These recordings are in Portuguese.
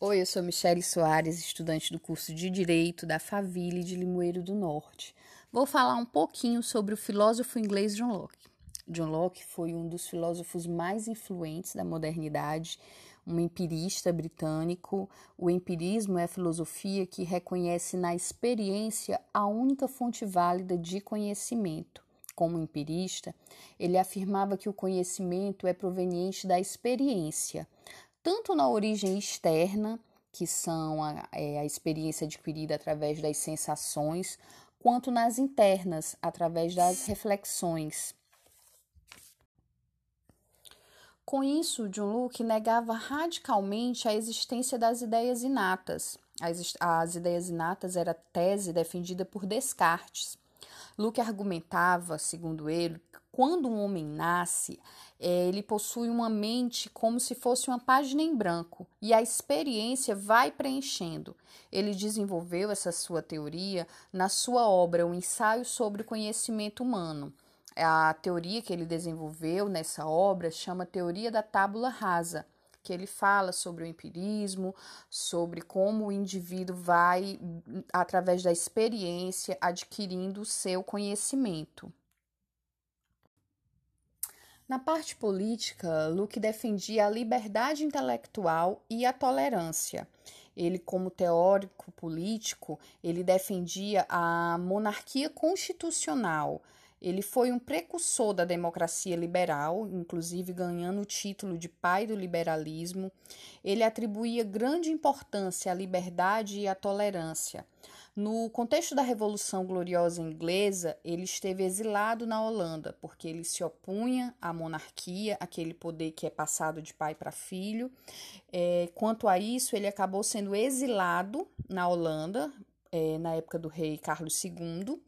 Oi, eu sou Michele Soares, estudante do curso de Direito da Faville de Limoeiro do Norte. Vou falar um pouquinho sobre o filósofo inglês John Locke. John Locke foi um dos filósofos mais influentes da modernidade, um empirista britânico. O empirismo é a filosofia que reconhece na experiência a única fonte válida de conhecimento. Como empirista, ele afirmava que o conhecimento é proveniente da experiência, tanto na origem externa, que são a, é, a experiência adquirida através das sensações, quanto nas internas, através das reflexões. Com isso, John Locke negava radicalmente a existência das ideias inatas. As, as ideias inatas era tese defendida por Descartes. Locke argumentava, segundo ele, quando um homem nasce, é, ele possui uma mente como se fosse uma página em branco e a experiência vai preenchendo. Ele desenvolveu essa sua teoria na sua obra O Ensaio sobre o Conhecimento Humano. A teoria que ele desenvolveu nessa obra chama Teoria da Tábula Rasa, que ele fala sobre o empirismo, sobre como o indivíduo vai, através da experiência, adquirindo o seu conhecimento. Na parte política, Luke defendia a liberdade intelectual e a tolerância. Ele, como teórico político, ele defendia a monarquia constitucional, ele foi um precursor da democracia liberal, inclusive ganhando o título de pai do liberalismo. Ele atribuía grande importância à liberdade e à tolerância. No contexto da Revolução Gloriosa Inglesa, ele esteve exilado na Holanda, porque ele se opunha à monarquia, aquele poder que é passado de pai para filho. É, quanto a isso, ele acabou sendo exilado na Holanda, é, na época do rei Carlos II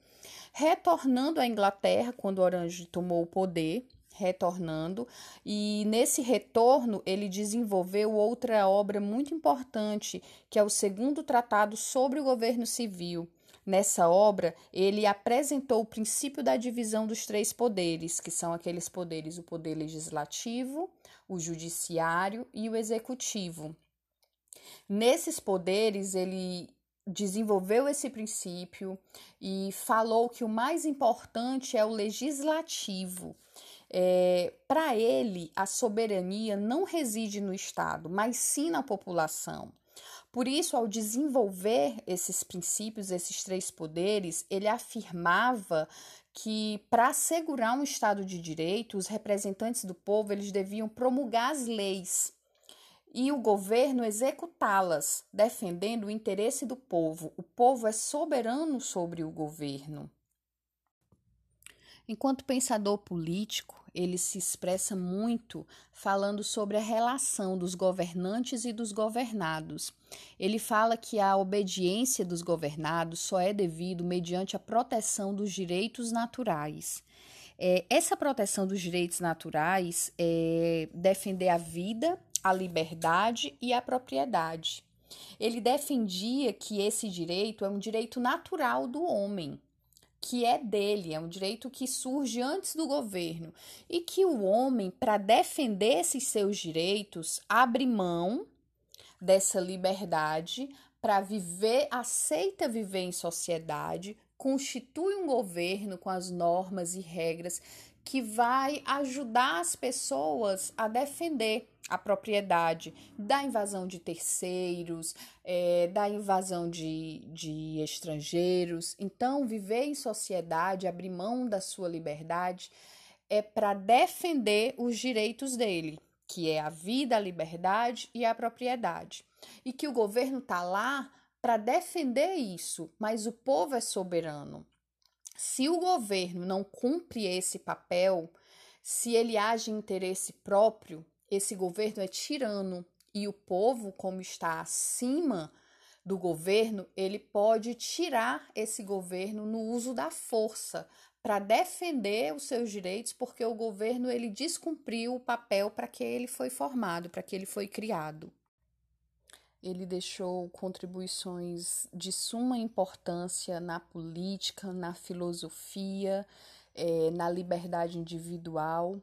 retornando à Inglaterra quando Orange tomou o poder, retornando, e nesse retorno ele desenvolveu outra obra muito importante, que é o segundo tratado sobre o governo civil. Nessa obra, ele apresentou o princípio da divisão dos três poderes, que são aqueles poderes: o poder legislativo, o judiciário e o executivo. Nesses poderes, ele desenvolveu esse princípio e falou que o mais importante é o legislativo. É, Para ele, a soberania não reside no Estado, mas sim na população. Por isso, ao desenvolver esses princípios, esses três poderes, ele afirmava que para assegurar um Estado de direito, os representantes do povo eles deviam promulgar as leis e o governo executá-las, defendendo o interesse do povo. O povo é soberano sobre o governo. Enquanto pensador político, ele se expressa muito falando sobre a relação dos governantes e dos governados. Ele fala que a obediência dos governados só é devido mediante a proteção dos direitos naturais. É, essa proteção dos direitos naturais é defender a vida a liberdade e a propriedade. Ele defendia que esse direito é um direito natural do homem, que é dele, é um direito que surge antes do governo, e que o homem, para defender esses seus direitos, abre mão dessa liberdade para viver, aceita viver em sociedade, constitui um governo com as normas e regras que vai ajudar as pessoas a defender a propriedade da invasão de terceiros, é, da invasão de, de estrangeiros. Então, viver em sociedade, abrir mão da sua liberdade, é para defender os direitos dele, que é a vida, a liberdade e a propriedade. E que o governo está lá para defender isso, mas o povo é soberano. Se o governo não cumpre esse papel, se ele age em interesse próprio, esse governo é tirano e o povo, como está acima do governo, ele pode tirar esse governo no uso da força para defender os seus direitos, porque o governo ele descumpriu o papel para que ele foi formado, para que ele foi criado. Ele deixou contribuições de suma importância na política, na filosofia, é, na liberdade individual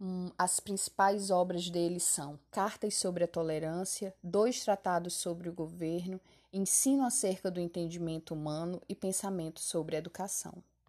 Um, as principais obras dele são Cartas sobre a Tolerância, dois tratados sobre o governo, Ensino acerca do entendimento humano e Pensamento sobre a educação.